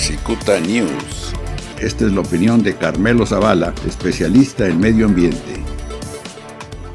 Cicuta News. Esta es la opinión de Carmelo Zavala, especialista en medio ambiente.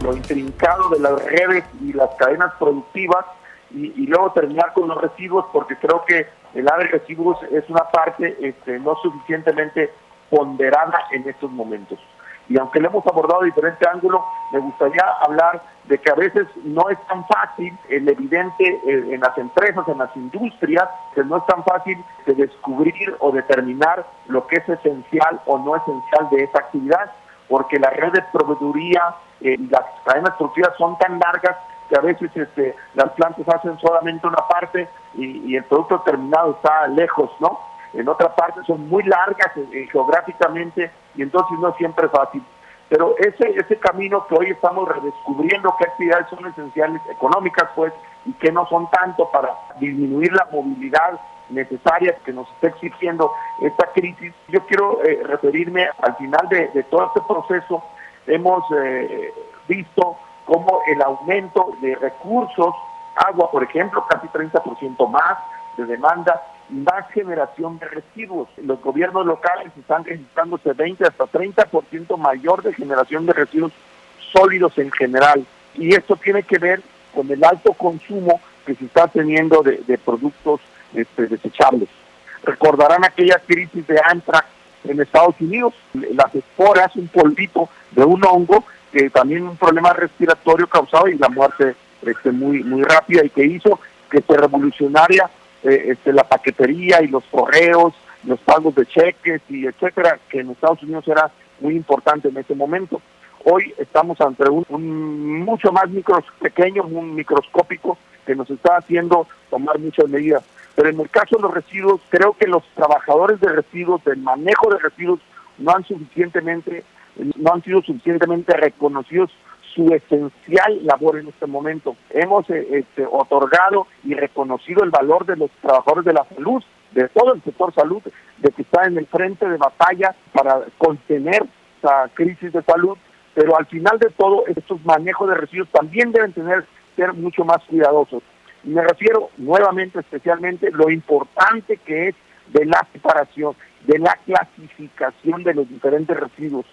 Lo intrincado de las redes y las cadenas productivas y, luego terminar con los residuos porque creo que el área de residuos es una parte este, no suficientemente ponderada en estos momentos. Y aunque lo hemos abordado de diferente ángulo, me gustaría hablar de que a veces no es tan fácil, el evidente eh, en las empresas, en las industrias, que no es tan fácil de descubrir o determinar lo que es esencial o no esencial de esa actividad, porque la red de proveeduría eh, y las cadenas productivas son tan largas que a veces este, las plantas hacen solamente una parte y, el producto terminado está lejos, ¿no? En otra parte son muy largas eh, geográficamente y entonces no siempre es fácil. Pero ese, ese camino que hoy estamos redescubriendo qué actividades son esenciales económicas, pues, y que no son tanto para disminuir la movilidad necesaria que nos está exigiendo esta crisis. Yo quiero eh, referirme al final de, todo este proceso. Hemos eh, visto cómo el aumento de recursos, agua, por ejemplo, casi 30% más de demanda, más generación de residuos. Los gobiernos locales están registrándose 20 hasta 30% mayor de generación de residuos sólidos en general. Y esto tiene que ver con el alto consumo que se está teniendo de, productos este, desechables. Recordarán aquella crisis de Antrax en Estados Unidos, las esporas, un polvito de un hongo, que también un problema respiratorio causado y la muerte este, muy, muy rápida y que hizo que se revolucionaria eh, este, la paquetería y los correos, los pagos de cheques y etcétera, que en Estados Unidos era muy importante en ese momento. Hoy estamos ante un, mucho más micros, pequeño, un microscópico que nos está haciendo tomar muchas medidas. Pero en el caso de los residuos, creo que los trabajadores de residuos, del manejo de residuos, no han suficientemente, no han sido suficientemente reconocidos su esencial labor en este momento. Hemos eh, este, otorgado y reconocido el valor de los trabajadores de la salud, de todo el sector salud, de que está en el frente de batalla para contener esa crisis de salud, pero al final de todo estos manejos de residuos también deben tener ser mucho más cuidadosos. Y me refiero nuevamente, especialmente, lo importante que es de la separación, de la clasificación de los diferentes residuos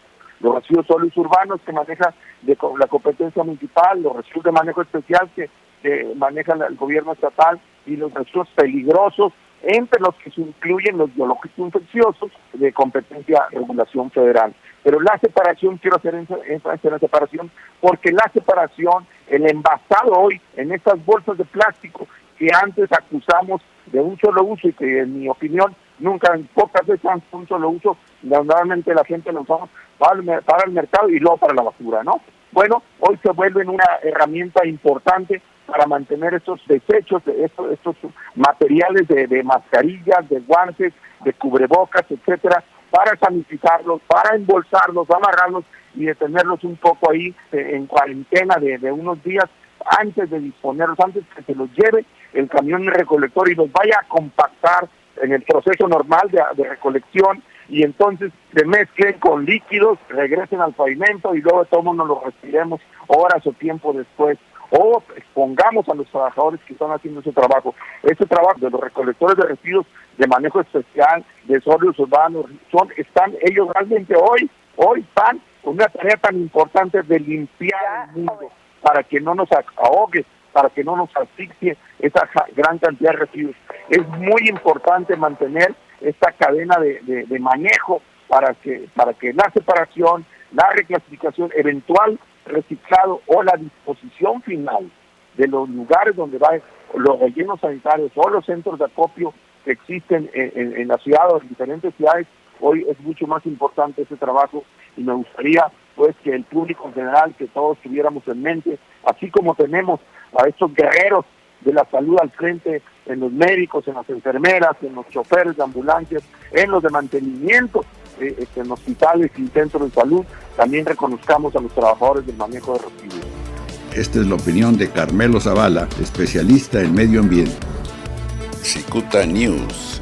los residuos sólidos urbanos que maneja de la competencia municipal, los residuos de manejo especial que, maneja el gobierno estatal y los residuos peligrosos, entre los que se incluyen los biológicos infecciosos de competencia regulación federal. Pero la separación, quiero hacer énfasis en la separación, porque la separación, el envasado hoy en estas bolsas de plástico que antes acusamos de un solo uso y que en mi opinión nunca, veces han un solo uso, normalmente la gente lo usamos para el, mercado y luego para la basura, ¿no? Bueno, hoy se vuelven una herramienta importante para mantener estos desechos, estos, estos materiales de, de mascarillas, de guantes, de cubrebocas, etcétera, para sanitizarlos, para embolsarlos, amarrarlos y detenerlos un poco ahí eh, en cuarentena de, de, unos días antes de disponerlos, antes que se los lleve el camión recolector y los vaya a compactar en el proceso normal de, de recolección y entonces se mezclen con líquidos, regresen al pavimento y luego todos nos lo respiremos horas o tiempo después o expongamos a los trabajadores que están haciendo ese trabajo. Ese trabajo de los recolectores de residuos de manejo especial, de sólidos urbanos, son, están ellos realmente hoy, hoy están con una tarea tan importante de limpiar el mundo para que no nos ahogue, para que no nos asfixie esa gran cantidad de residuos. Es muy importante mantener esta cadena de, manejo para que, para que la separación, la reclasificación eventual, reciclado o la disposición final de los lugares donde van los rellenos sanitarios o los centros de acopio que existen en, la ciudad o en diferentes ciudades, hoy es mucho más importante ese trabajo y me gustaría pues que el público en general, que todos tuviéramos en mente, así como tenemos a estos guerreros de la salud al frente en los médicos, en las enfermeras, en los choferes de ambulancias, en los de mantenimiento, eh, este, en hospitales y centros de salud, también reconozcamos a los trabajadores del manejo de residuos. Esta es la opinión de Carmelo Zavala, especialista en medio ambiente. Cicuta News.